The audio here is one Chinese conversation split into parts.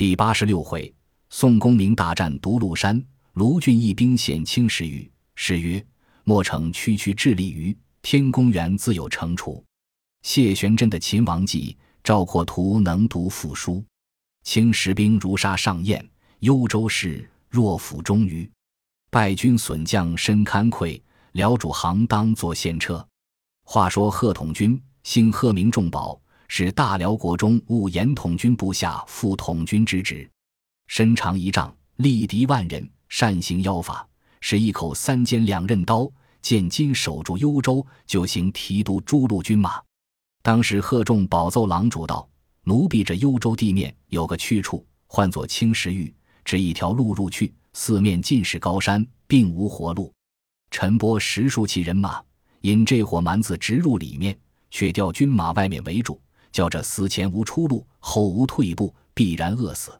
第八十六回，宋公明大战独鹿山，卢俊义兵险青石峪。诗曰：“莫逞区区智力于，天公原自有惩处。”谢玄真的《秦王记》，赵括图能读赋书。青石兵如沙上燕，幽州市若府中鱼。败军损将身堪愧，辽主行当作献车。话说贺统军，姓贺名仲宝，是大辽国中务延统军部下副统军之职，身长一丈，力敌万人，善行妖法，使一口三尖两刃刀，见今守住幽州，就行提督诸路军马。当时贺仲宝奏郎主道：“奴婢这幽州地面有个去处，唤作青石峪，只一条路入去，四面尽是高山，并无活路。陈波十数骑人马，引这伙蛮子直入里面，却调军马外面围住，叫这死前无出路，后无退步，必然饿死。”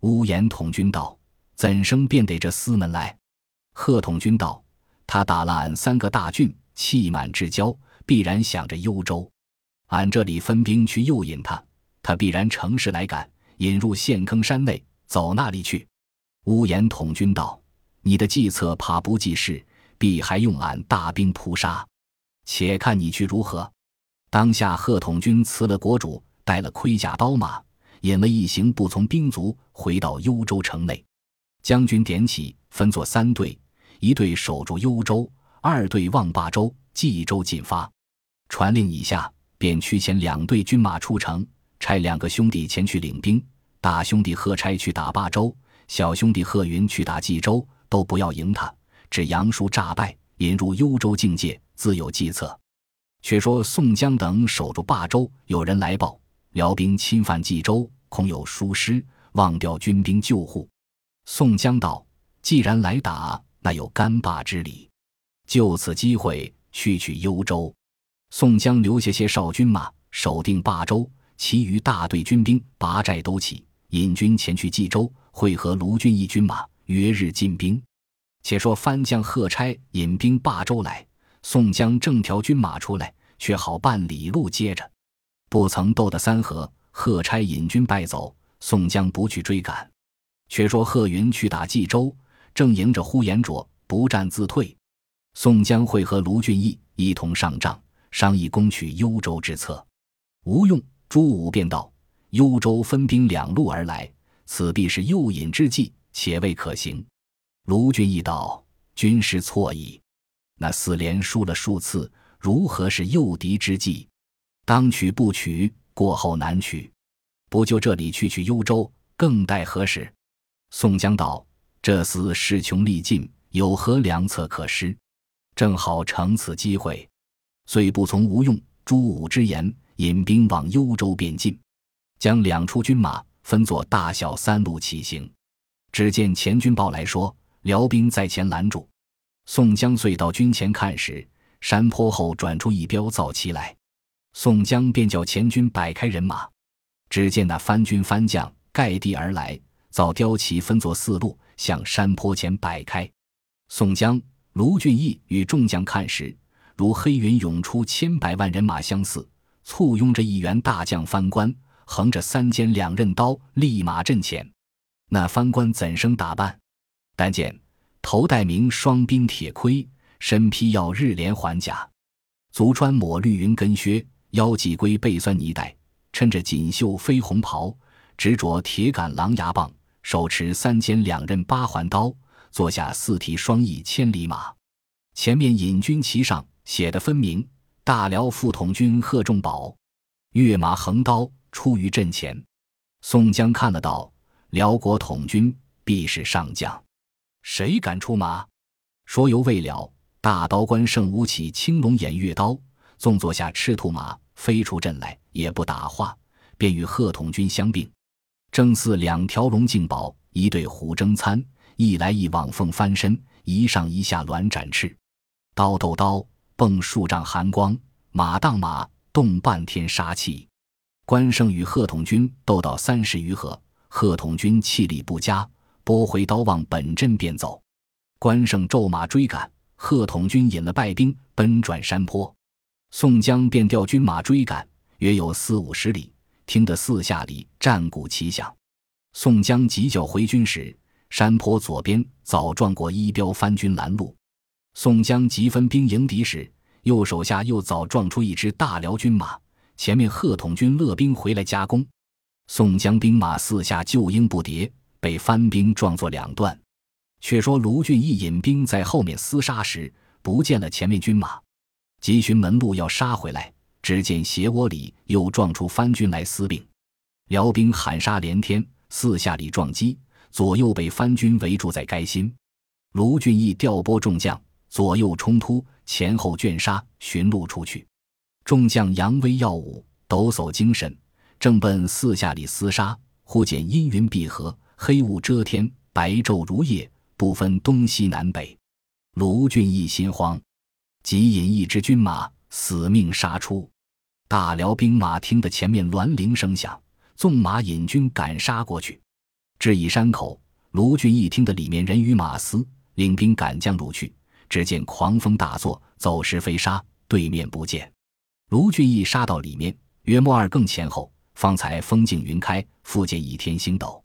乌延统军道：“怎生便得这司门来？”贺统军道：“他打了俺三个大郡，气满至交，必然想着幽州。”俺这里分兵去诱引他，他必然乘势来赶，引入陷坑山内，走那里去？乌延统军道：“你的计策怕不济事，必还用俺大兵扑杀。且看你去如何？”当下贺统军辞了国主，带了盔甲刀马，引了一行不从兵卒，回到幽州城内。将军点起，分作三队：一队守住幽州，二队望霸州、冀州进发。传令以下。便驱遣两队军马出城，差两个兄弟前去领兵。大兄弟贺差去打霸州，小兄弟贺云去打冀州，都不要赢他，只杨叔诈败，引入幽州境界，自有计策。却说宋江等守住霸州，有人来报，辽兵侵犯冀州，恐有疏失，忘调军兵救护。宋江道：“既然来打，那有干霸之理，就此机会去取幽州。”宋江留下些少军马守定霸州，其余大队军兵拔寨都起，引军前去冀州会合卢俊义军马，约日进兵。且说番将贺差引兵霸州来，宋江正调军马出来，却好半里路接着，不曾斗得三合，贺差引军败走，宋江不去追赶。却说贺云去打冀州，正迎着呼延灼，不战自退。宋江会和卢俊义一同上帐。商议攻取幽州之策，吴用、朱武便道：“幽州分兵两路而来，此必是诱引之计，且未可行。”卢俊义道：“军师错矣，那四连输了数次，如何是诱敌之计？当取不取，过后难取，不就这里去取幽州，更待何时？”宋江道：“这厮势穷力尽，有何良策可施？正好乘此机会。”遂不从吴用、朱武之言，引兵往幽州便进，将两处军马分作大小三路骑行。只见前军报来说，辽兵在前拦住。宋江遂到军前看时，山坡后转出一彪造旗来。宋江便叫前军摆开人马。只见那番军番将盖地而来，造雕旗分作四路，向山坡前摆开。宋江、卢俊义与众将看时。如黑云涌出千百万人马相似，簇拥着一员大将番官，横着三尖两刃刀，立马阵前。那番官怎生打扮？但见头戴明双鬓铁盔，身披耀日连环甲，足穿抹绿云跟靴，腰系龟背酸泥带，衬着锦绣飞红袍，执着铁杆狼牙棒，手持三尖两刃八环刀，坐下四蹄双翼千里马，前面引军旗上。写的分明，大辽副统军贺仲宝，跃马横刀出于阵前。宋江看了道：“辽国统军必是上将，谁敢出马？”说犹未了，大刀关胜舞起青龙偃月刀，纵坐下赤兔马，飞出阵来，也不打话，便与贺统军相并。正似两条龙竞宝，一对虎争餐，一来一往凤翻身，一上一下鸾展翅，刀斗刀。蹦数丈寒光，马当马，动半天杀气。关胜与贺统军斗到三十余合，贺统军气力不佳，拨回刀往本阵便走。关胜骤马追赶，贺统军引了败兵奔转山坡。宋江便调军马追赶，约有四五十里，听得四下里战鼓齐响。宋江急叫回军时，山坡左边早撞过一彪番军拦路。宋江急分兵迎敌时，右手下又早撞出一支大辽军马，前面贺统军勒兵回来夹攻。宋江兵马四下救应不迭，被番兵撞作两段。却说卢俊义引兵在后面厮杀时，不见了前面军马，急寻门路要杀回来，只见斜窝里又撞出番军来厮并，辽兵喊杀连天，四下里撞击，左右被番军围住在该心。卢俊义调拨众将，左右冲突，前后卷杀，寻路出去。众将扬威耀武，抖擞精神，正奔四下里厮杀，忽见阴云闭合，黑雾遮天，白昼如夜。不分东西南北，卢俊义心慌，即引一支军马死命杀出。大辽兵马听得前面銮铃声响，纵马引军赶杀过去。至一山口，卢俊义听得里面人语马嘶，领兵赶将入去。只见狂风大作，走石飞沙，对面不见。卢俊义杀到里面，约莫二更前后，方才风静云开，复见一天星斗。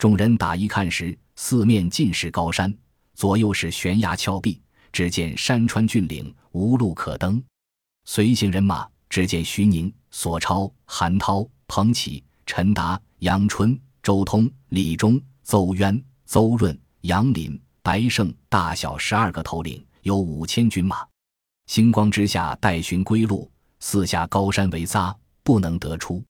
众人打一看时，四面尽是高山，左右是悬崖峭壁。只见山川峻岭，无路可登。随行人马，只见徐宁、索超、韩涛、彭启、陈达、杨春、周通、李忠、邹渊、邹润、杨林、白胜，大小十二个头领，有五千军马。星光之下，待寻归路。四下高山围匝，不能得出。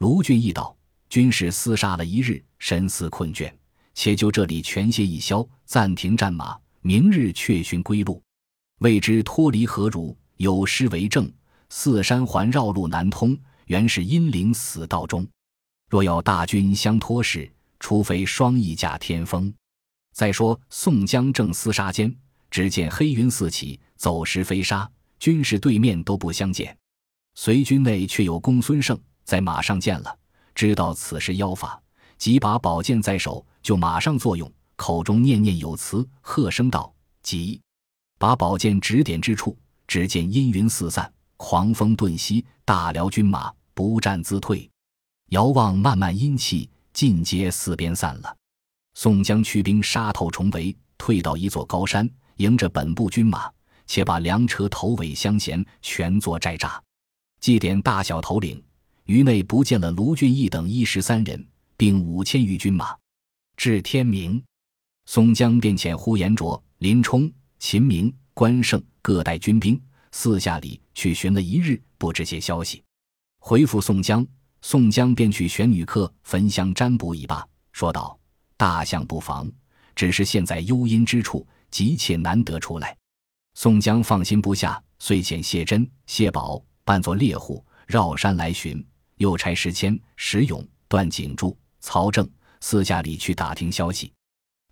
卢俊义道：“军士厮杀了一日，神思困倦。”且就这里全歇一宵，暂停战马，明日却寻归路。未知脱离何如？有诗为证：四山环绕路难通，原是阴灵死道中。若要大军相托时，除非双翼驾天风。再说宋江正厮杀间，只见黑云四起，走石飞沙，军士对面都不相见。随军内却有公孙胜在马上见了，知道此事妖法，即把宝剑在手。就马上作用，口中念念有词，喝声道：“急！”把宝剑指点之处，只见阴云四散，狂风顿息，大辽军马不战自退。遥望漫漫阴气，尽皆四边散了。宋江驱兵杀透重围，退到一座高山，迎着本部军马，且把粮车头尾相衔，全作寨栅。祭点大小头领，于内不见了卢俊义等一十三人，并五千余军马。至天明，宋江便遣呼延灼、林冲、秦明、关胜各带军兵四下里去寻了一日，不知些消息。回复宋江，宋江便去玄女客焚香占卜已罢，说道：“大相不妨，只是现在幽阴之处，急切难得出来。”宋江放心不下，遂遣谢珍、谢宝扮作猎户，绕山来寻，又差石谦、石勇、段景柱、曹正。四下里去打听消息。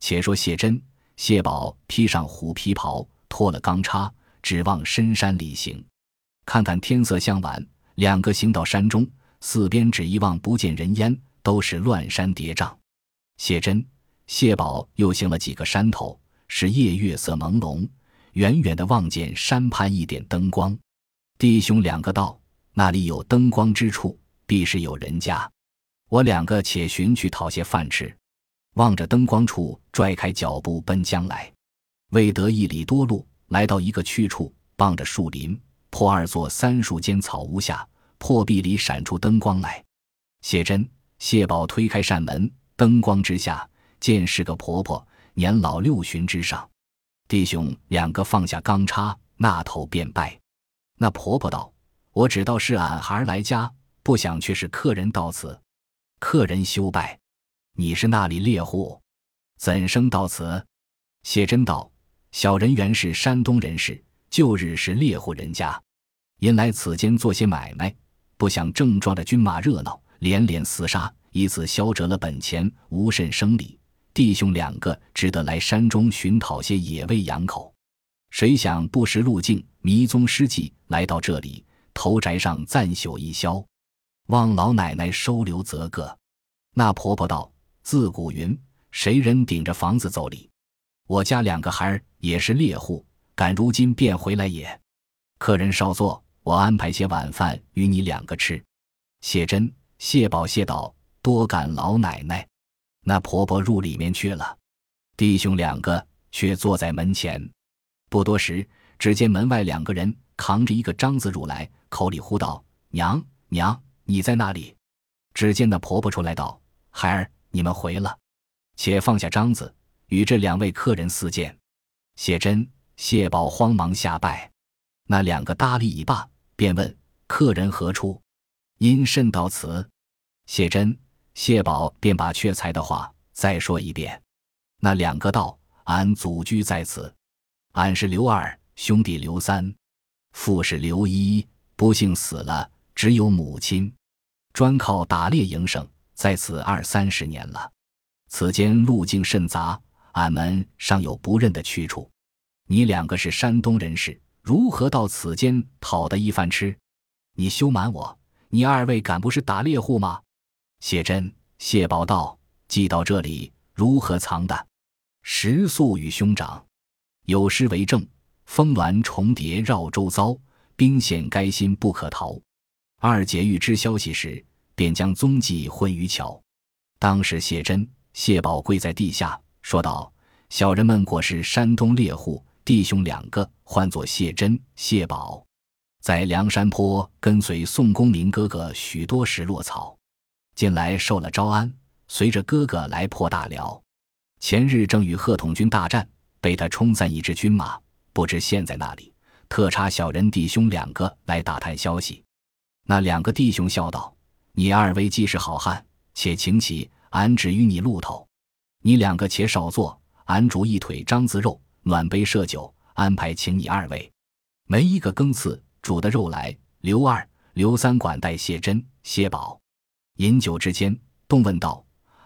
且说谢珍、谢宝披上虎皮袍，脱了钢叉，指望深山里行。看看天色向晚，两个行到山中，四边只一望不见人烟，都是乱山叠嶂。谢珍、谢宝又行了几个山头，是夜月色朦胧，远远的望见山畔一点灯光。弟兄两个道：“那里有灯光之处，必是有人家。”我两个且寻去讨些饭吃，望着灯光处，拽开脚步奔将来。未得一里多路，来到一个去处，傍着树林，破二座三树间草屋下，破壁里闪出灯光来。谢珍、谢宝推开扇门，灯光之下，见是个婆婆，年老六旬之上。弟兄两个放下钢叉，那头便拜。那婆婆道：“我只道是俺孩儿来家，不想却是客人到此。”客人休拜，你是那里猎户，怎生到此？谢真道：小人原是山东人士，旧日是猎户人家，因来此间做些买卖，不想正撞着军马热闹，连连厮杀，以此消折了本钱，无甚生理。弟兄两个只得来山中寻讨些野味养口，谁想不识路径，迷踪失迹，来到这里，头宅上暂宿一宵。望老奶奶收留则个。那婆婆道：“自古云，谁人顶着房子走礼？我家两个孩儿也是猎户，赶如今便回来也。客人稍坐，我安排些晚饭与你两个吃。”谢珍、谢宝谢道：“多感老奶奶。”那婆婆入里面去了，弟兄两个却坐在门前。不多时，只见门外两个人扛着一个章子入来，口里呼道：“娘娘，你在那里？”只见那婆婆出来道：“孩儿，你们回了，且放下章子，与这两位客人私见。”谢珍、谢宝慌忙下拜。那两个搭理已罢，便问：“客人何处？因甚到此？”谢珍、谢宝便把缺财的话再说一遍。那两个道：“俺祖居在此，俺是刘二兄弟刘三，父是刘一，不幸死了，只有母亲，专靠打猎营生，在此二三十年了。此间路径甚杂，俺们尚有不认的去处。你两个是山东人士，如何到此间讨得一饭吃？你休瞒我，你二位敢不是打猎户吗？”谢珍、谢宝道：“寄到这里，如何藏的？食宿与兄长，有诗为证：峰峦重叠绕周遭，兵险该心不可逃。二姐欲知消息时，便将踪迹混于桥。当时谢珍、谢宝跪在地下，说道：‘小人们果是山东猎户，弟兄两个唤作谢珍、谢宝，在梁山坡跟随宋公明哥哥许多时落草。’”近来受了招安，随着哥哥来破大辽。前日正与贺统军大战，被他冲散一支军马，不知现在哪里。特差小人弟兄两个来打探消息。那两个弟兄笑道：“你二位既是好汉，且请起，俺只与你路头。你两个且少坐，俺煮一腿獐子肉，暖杯设酒，安排请你二位。没一个更次煮的肉来。刘二、刘三管带谢珍、谢宝。”饮酒之间，动问道：“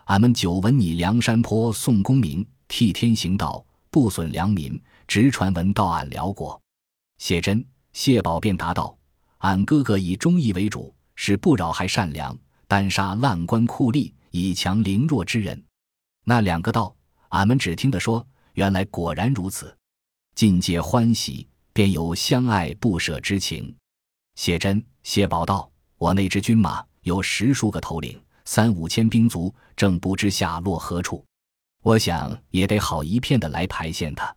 俺们久闻你梁山坡宋公明替天行道，不损良民，直传闻到俺辽国。”谢珍、谢宝便答道：“俺哥哥以忠义为主，是不扰害善良，单杀滥官酷吏，以强凌弱之人。”那两个道：“俺们只听得说，原来果然如此，尽皆欢喜，便有相爱不舍之情。”谢珍、谢宝道：“我那支军马。”有十数个头领，三五千兵卒，正不知下落何处。我想也得好一片的来排线他。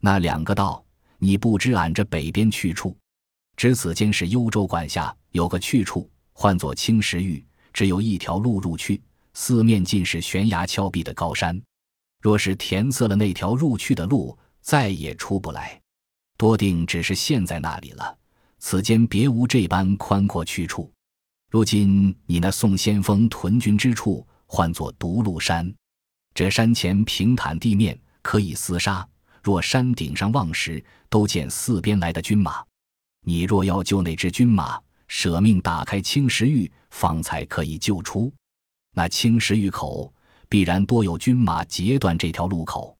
那两个道：“你不知俺这北边去处，只此间是幽州管辖，有个去处，唤作青石峪，只有一条路入去，四面尽是悬崖峭壁的高山。若是填塞了那条入去的路，再也出不来。多定只是陷在那里了。此间别无这般宽阔去处。”如今你那宋先锋屯军之处，唤作独鹿山。这山前平坦地面，可以厮杀。若山顶上望时，都见四边来的军马。你若要救那只军马，舍命打开青石峪，方才可以救出。那青石峪口必然多有军马截断这条路口。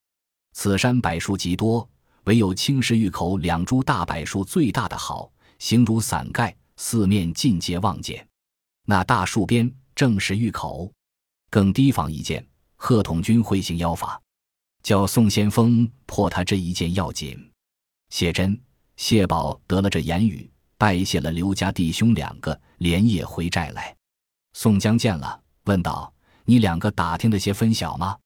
此山柏树极多，唯有青石峪口两株大柏树最大的好，形如伞盖，四面尽皆望见。那大树边正是峪口，更提防一件，贺统军会行妖法，叫宋先锋破他这一件要紧。谢真、谢宝得了这言语，拜谢了刘家弟兄两个，连夜回寨来。宋江见了，问道：“你两个打听的些分晓吗？”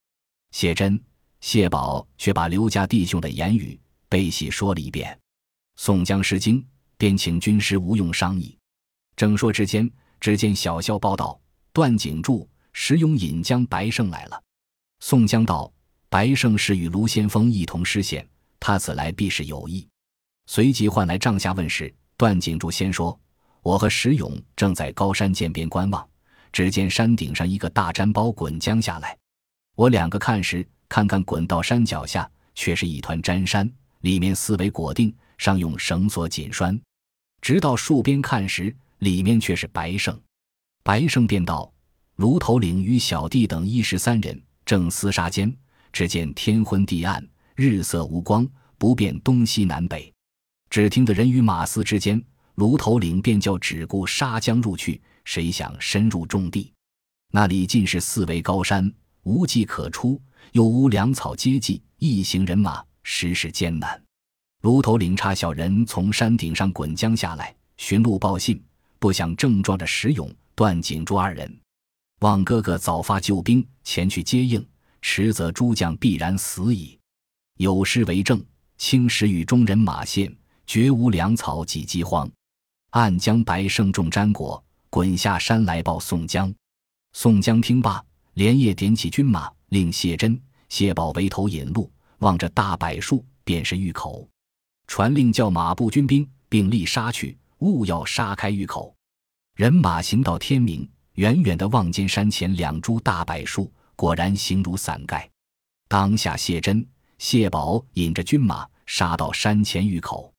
谢珍、谢宝却把刘家弟兄的言语背细说了一遍。宋江失惊，便请军师吴用商议。正说之间。只见小校报道：段景柱、石勇引将白胜来了。宋江道：“白胜是与卢先锋一同失陷，他此来必是有意。”随即唤来帐下问事。段景柱先说：“我和石勇正在高山涧边观望，只见山顶上一个大毡包滚将下来。我两个看时，看看滚到山脚下，却是一团毡山，里面四围裹定，上用绳索紧拴。直到树边看时。”里面却是白胜，白胜便道：“卢头领与小弟等一十三人正厮杀间，只见天昏地暗，日色无光，不辨东西南北。只听得人与马嘶之间，卢头领便叫只顾杀将入去。谁想深入重地，那里尽是四围高山，无计可出，又无粮草接济，一行人马实是艰难。卢头领差小人从山顶上滚将下来，寻路报信。”不想正撞着石勇、段景柱二人，望哥哥早发救兵前去接应，迟则诸将必然死矣。有诗为证：“青石与中人马陷，绝无粮草几饥荒。暗将白胜众詹果，滚下山来报宋江。”宋江听罢，连夜点起军马，令谢珍、谢宝为头引路，望着大柏树，便是峪口。传令叫马步军兵并力杀去，勿要杀开峪口。人马行到天明，远远的望见山前两株大柏树，果然形如伞盖。当下谢珍、谢宝引着军马杀到山前峪口，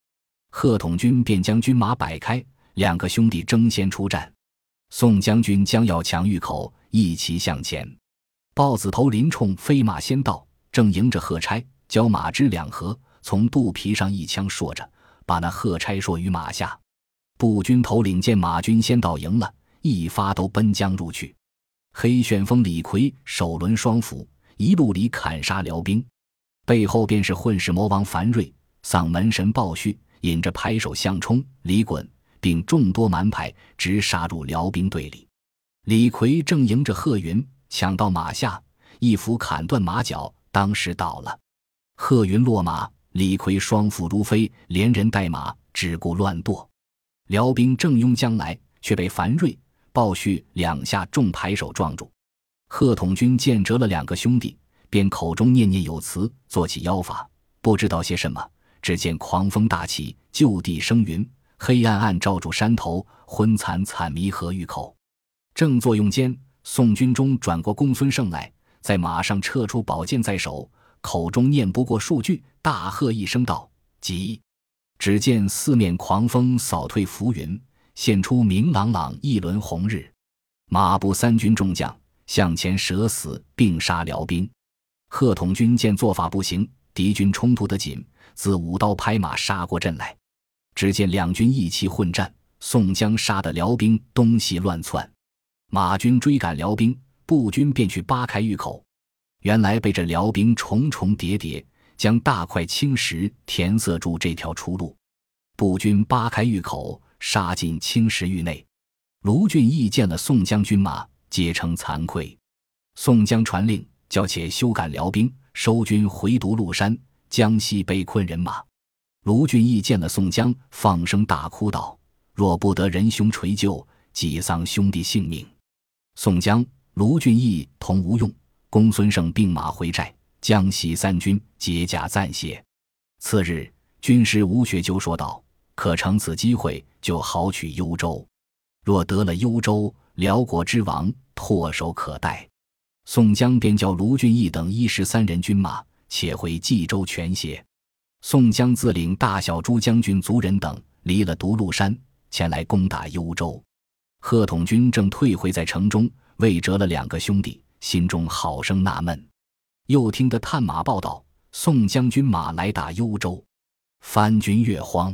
贺统军便将军马摆开，两个兄弟争先出战。宋将军将要抢峪口，一齐向前。豹子头林冲飞马先到，正迎着贺差，交马之两合，从肚皮上一枪搠着，把那贺差搠于马下。步军头领见马军先到营了，一发都奔将入去。黑旋风李逵手抡双斧，一路里砍杀辽兵，背后便是混世魔王樊瑞、丧门神鲍旭，引着拍手相冲、李衮。并众多蛮派直杀入辽兵队里，李逵正迎着贺云抢到马下，一斧砍断马脚，当时倒了。贺云落马，李逵双斧如飞，连人带马只顾乱剁。辽兵正拥将来，却被樊瑞、鲍旭两下重排手撞住。贺统军见折了两个兄弟，便口中念念有词，做起妖法，不知道些什么。只见狂风大起，就地生云。黑暗暗罩住山头，昏惨惨迷河峪口。正作用间，宋军中转过公孙胜来，在马上撤出宝剑在手，口中念不过数句，大喝一声道：“急！”只见四面狂风扫退浮云，现出明朗朗一轮红日。马步三军众将向前舍死，并杀辽兵。贺统军见做法不行，敌军冲突得紧，自舞刀拍马杀过阵来。只见两军一齐混战，宋江杀得辽兵东西乱窜，马军追赶辽兵，步军便去扒开峪口。原来被这辽兵重重叠叠，将大块青石填塞住这条出路。步军扒开峪口，杀进青石峪内。卢俊义见了宋江军马，皆称惭愧。宋江传令，叫且休赶辽兵，收军回独鹿山，江西被困人马。卢俊义见了宋江，放声大哭道：“若不得仁兄垂救，即丧兄弟性命。”宋江、卢俊义同吴用、公孙胜并马回寨，江西三军结驾暂歇。次日，军师吴学究说道：“可乘此机会，就好取幽州。若得了幽州，辽国之王唾手可待。”宋江便叫卢俊义等一十三人军马，且回冀州全歇。宋江自领大小诸将军族人等离了独鹿山，前来攻打幽州。贺统军正退回在城中，未折了两个兄弟，心中好生纳闷。又听得探马报道，宋将军马来打幽州，番军越慌。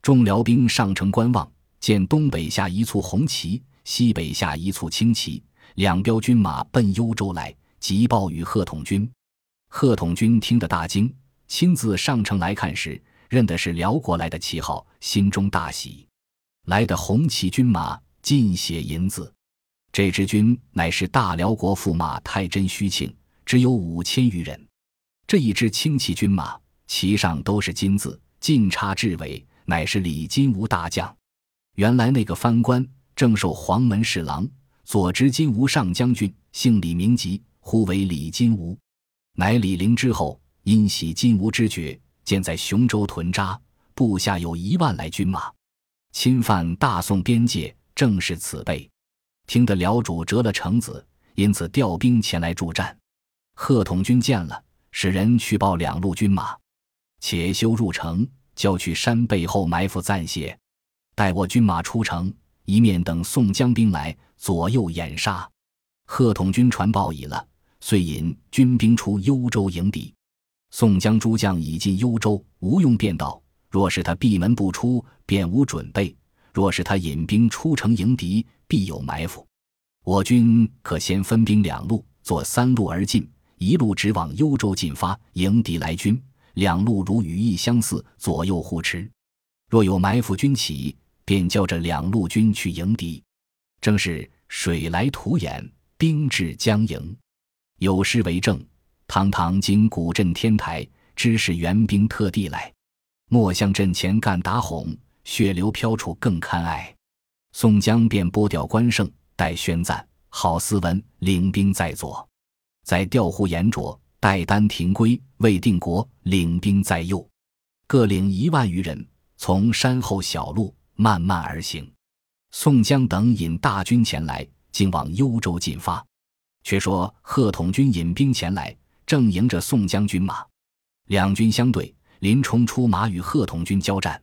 众辽兵上城观望，见东北下一簇红旗，西北下一簇青旗，两彪军马奔幽州来，急报与贺统军。贺统军听得大惊。亲自上城来看时，认的是辽国来的旗号，心中大喜。来的红旗军马尽写银字，这支军乃是大辽国驸马太真虚庆，只有五千余人。这一支轻骑军马，旗上都是金字，尽插雉尾，乃是李金吾大将。原来那个藩官正受黄门侍郎，左执金吾上将军，姓李名吉，呼为李金吾，乃李陵之后。因喜金吾之爵，建在雄州屯扎，部下有一万来军马，侵犯大宋边界，正是此辈。听得辽主折了城子，因此调兵前来助战。贺统军见了，使人去报两路军马，且休入城，交去山背后埋伏暂歇，待我军马出城，一面等宋江兵来，左右掩杀。贺统军传报已了，遂引军兵出幽州迎敌。宋江诸将已进幽州，吴用便道：“若是他闭门不出，便无准备；若是他引兵出城迎敌，必有埋伏。我军可先分兵两路，做三路而进，一路直往幽州进发迎敌来军；两路如羽翼相似，左右互持。若有埋伏军起，便叫这两路军去迎敌。正是水来土掩，兵至将营，有诗为证：“堂堂今古镇天台，知是援兵特地来。莫向阵前干打哄，血流飘处更堪哀。”宋江便拨调关胜，待宣赞，郝思文，领兵在左；在调呼延灼，待丹廷圭，魏定国，领兵在右。各领一万余人，从山后小路慢慢而行。宋江等引大军前来，竟往幽州进发。却说贺统军引兵前来，正迎着宋江军马，两军相对，林冲出马与贺统军交战，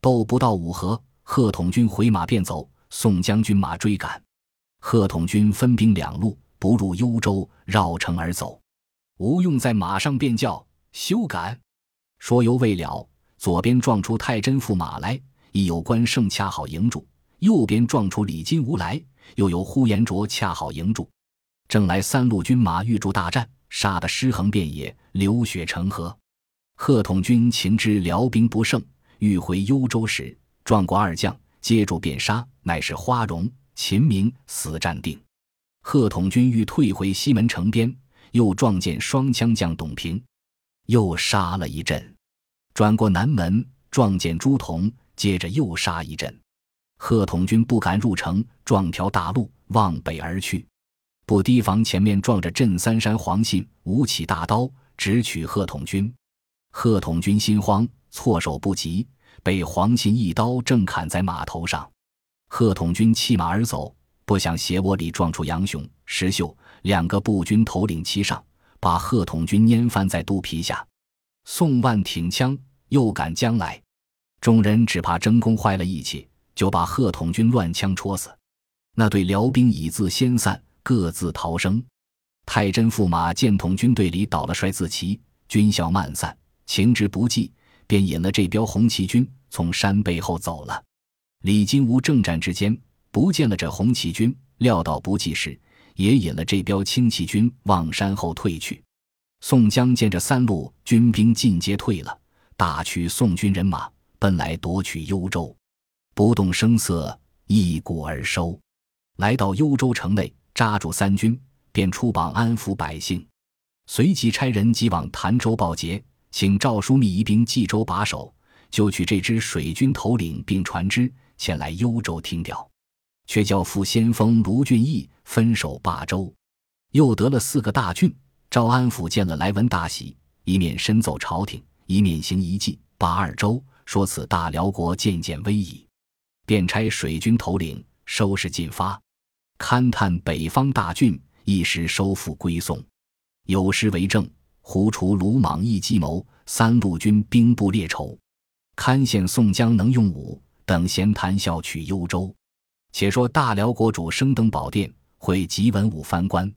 斗不到五合。贺统军回马便走，宋江军马追赶。贺统军分兵两路，不入幽州，绕城而走。吴用在马上便叫休赶。说犹未了，左边撞出太真驸马来，亦有关胜恰好迎住；右边撞出李金吾来，又有呼延灼恰好迎住。正来三路军马欲助大战，杀得尸横遍野，流血成河。贺统军情知辽兵不胜，欲回幽州时。撞过二将，接住便杀，乃是花荣、秦明死战定。贺统军欲退回西门城边，又撞见双枪将董平，又杀了一阵。转过南门，撞见朱仝，接着又杀一阵。贺统军不敢入城，撞条大路往北而去，不提防前面撞着镇三山黄信，舞起大刀直取贺统军。贺统军心慌，措手不及。被黄信一刀正砍在马头上，贺统军弃马而走，不想斜窝里撞出杨雄、石秀两个步军头领骑上，把贺统军拈翻在肚皮下。宋万挺枪又赶将来，众人只怕争功坏了义气，就把贺统军乱枪戳死。那队辽兵已自先散，各自逃生。太真驸马见统军队里倒了帅字旗，军校漫散，情之不济，便引了这标红旗军。从山背后走了，李金吾正战之间不见了这红旗军，料到不济时，也引了这标轻骑军往山后退去。宋江见这三路军兵尽皆退了，大取宋军人马，奔来夺取幽州，不动声色，一鼓而收。来到幽州城内，扎住三军，便出榜安抚百姓，随即差人即往潭州报捷，请赵枢密移兵冀州把守。就取这支水军头领并船只前来幽州听调，却叫副先锋卢俊义分守霸州，又得了四个大郡。赵安抚见了来文大喜，一面深奏朝廷，一面行一计，把二州说此大辽国渐渐危矣，便差水军头领收拾进发，勘探北方大郡，一时收复归宋。有诗为证：胡除鲁莽一计谋，三路军兵不列筹。堪羡宋江能用武，等闲谈笑取幽州。且说大辽国主升登宝殿，会集文武藩官。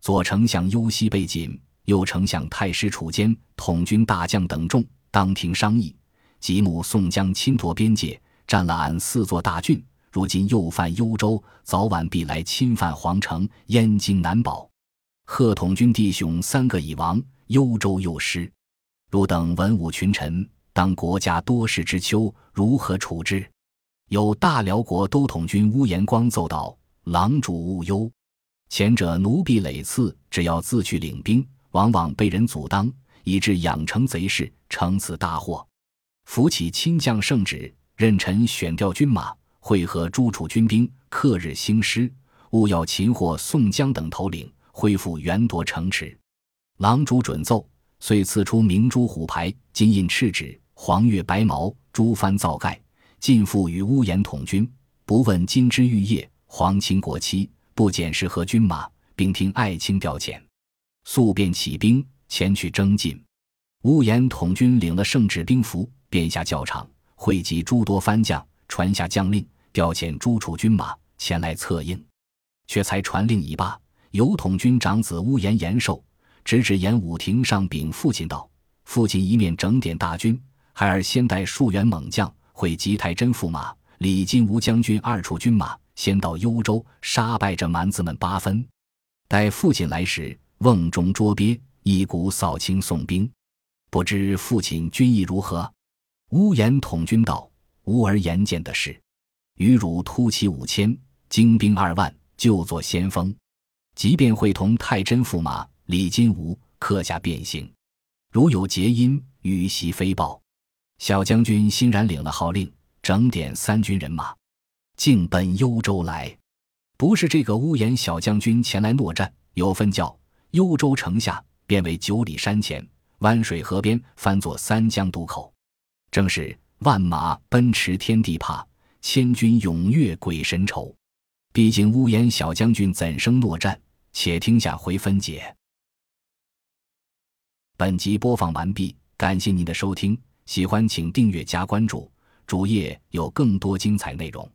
左丞相幽西被锦，右丞相太师楚坚，统军大将等众，当庭商议。吉母宋江侵夺边界，占了俺四座大郡，如今又犯幽州，早晚必来侵犯皇城，燕京难保。贺统军弟兄三个已亡，幽州又失，汝等文武群臣。当国家多事之秋，如何处置？有大辽国都统军乌延光奏道：“郎主勿忧，前者奴婢累次，只要自去领兵，往往被人阻挡，以致养成贼事，成此大祸。扶起亲将圣旨，任臣选调军马，会合诸处军兵，克日兴师，务要擒获宋江等头领，恢复元夺城池。郎主准奏。”遂赐出明珠虎牌、金印赤纸、黄月白毛、朱幡皂盖，尽付与乌延统军。不问金枝玉叶、皇亲国戚，不检视和军马，并听爱卿调遣，速便起兵前去征进。乌延统军领了圣旨兵符，便下教场，汇集诸多藩将，传下将令，调遣诸处军马前来策应。却才传令已罢，有统军长子乌延延寿。直指演武亭上禀父亲道：“父亲一面整点大军，孩儿先带数员猛将会集太真驸马、李金吾将军二处军马，先到幽州杀败这蛮子们八分。待父亲来时，瓮中捉鳖，一鼓扫清宋兵。不知父亲军意如何？”乌延统军道：“吾儿言见的是，与汝突骑五千，精兵二万，就作先锋。即便会同太真驸马李金吾刻下变形，如有结因，与袭飞报。小将军欣然领了号令，整点三军人马，径奔幽州来。不是这个乌延小将军前来诺战，有分教。幽州城下变为九里山前，湾水河边翻作三江渡口。正是万马奔驰天地怕，千军踊跃鬼神愁。毕竟乌烟小将军怎生落战？且听下回分解。本集播放完毕，感谢您的收听，喜欢请订阅加关注，主页有更多精彩内容。